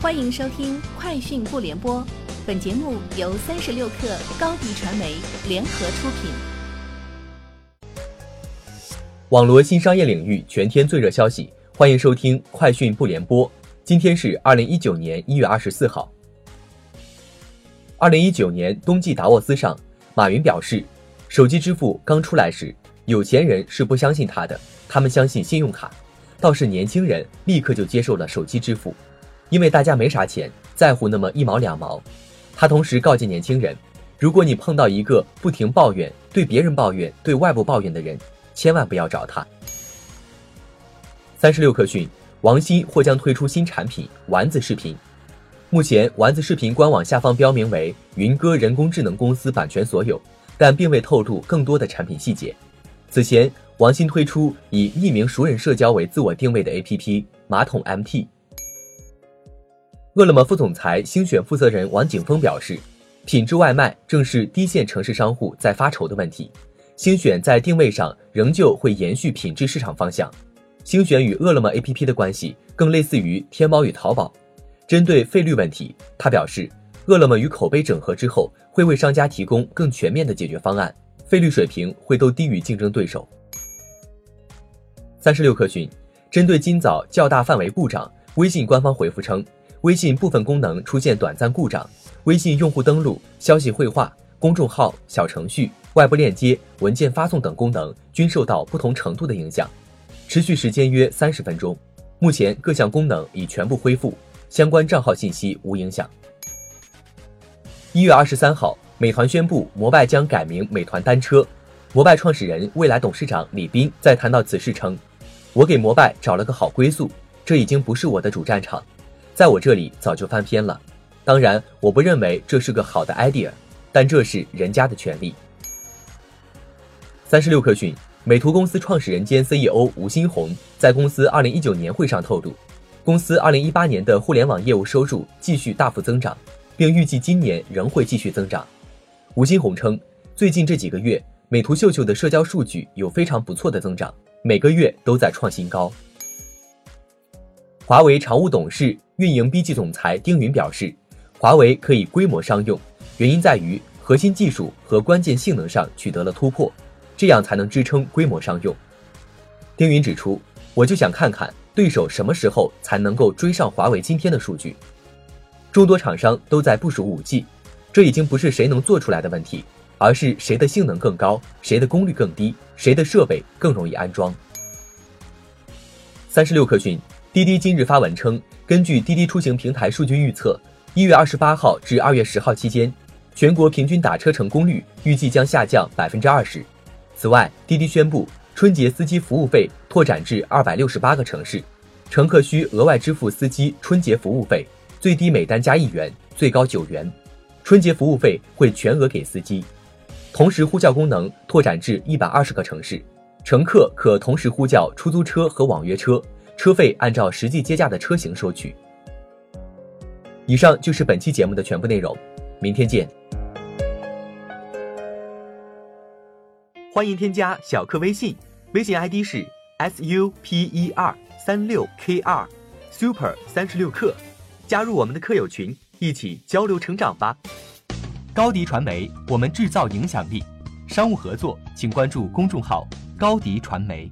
欢迎收听《快讯不联播》，本节目由三十六克高低传媒联合出品。网罗新商业领域全天最热消息，欢迎收听《快讯不联播》。今天是二零一九年一月二十四号。二零一九年冬季达沃斯上，马云表示，手机支付刚出来时，有钱人是不相信他的，他们相信信用卡，倒是年轻人立刻就接受了手机支付。因为大家没啥钱，在乎那么一毛两毛。他同时告诫年轻人：如果你碰到一个不停抱怨、对别人抱怨、对外部抱怨的人，千万不要找他。三十六氪讯，王鑫或将推出新产品丸子视频。目前，丸子视频官网下方标明为云歌人工智能公司版权所有，但并未透露更多的产品细节。此前，王鑫推出以匿名熟人社交为自我定位的 APP 马桶 MT。饿了么副总裁星选负责人王景峰表示，品质外卖正是低线城市商户在发愁的问题。星选在定位上仍旧会延续品质市场方向。星选与饿了么 APP 的关系更类似于天猫与淘宝。针对费率问题，他表示，饿了么与口碑整合之后，会为商家提供更全面的解决方案，费率水平会都低于竞争对手。三十六氪讯，针对今早较大范围故障，微信官方回复称。微信部分功能出现短暂故障，微信用户登录、消息绘画、公众号、小程序、外部链接、文件发送等功能均受到不同程度的影响，持续时间约三十分钟。目前各项功能已全部恢复，相关账号信息无影响。一月二十三号，美团宣布摩拜将改名美团单车。摩拜创始人、未来董事长李斌在谈到此事称：“我给摩拜找了个好归宿，这已经不是我的主战场。”在我这里早就翻篇了，当然我不认为这是个好的 idea，但这是人家的权利。三十六氪讯，美图公司创始人兼 CEO 吴新红在公司二零一九年会上透露，公司二零一八年的互联网业务收入继续大幅增长，并预计今年仍会继续增长。吴新红称，最近这几个月，美图秀秀的社交数据有非常不错的增长，每个月都在创新高。华为常务董事。运营 BG 总裁丁云表示，华为可以规模商用，原因在于核心技术和关键性能上取得了突破，这样才能支撑规模商用。丁云指出，我就想看看对手什么时候才能够追上华为今天的数据。众多厂商都在部署 5G，这已经不是谁能做出来的问题，而是谁的性能更高，谁的功率更低，谁的设备更容易安装。三十六氪讯，滴滴今日发文称。根据滴滴出行平台数据预测，一月二十八号至二月十号期间，全国平均打车成功率预计将下降百分之二十。此外，滴滴宣布春节司机服务费拓展至二百六十八个城市，乘客需额外支付司机春节服务费，最低每单加一元，最高九元。春节服务费会全额给司机。同时呼叫功能拓展至一百二十个城市，乘客可同时呼叫出租车和网约车。车费按照实际接驾的车型收取。以上就是本期节目的全部内容，明天见。欢迎添加小课微信，微信 ID 是 s u p e r 三六 k 二 super 三十六课，加入我们的课友群，一起交流成长吧。高迪传媒，我们制造影响力。商务合作，请关注公众号高迪传媒。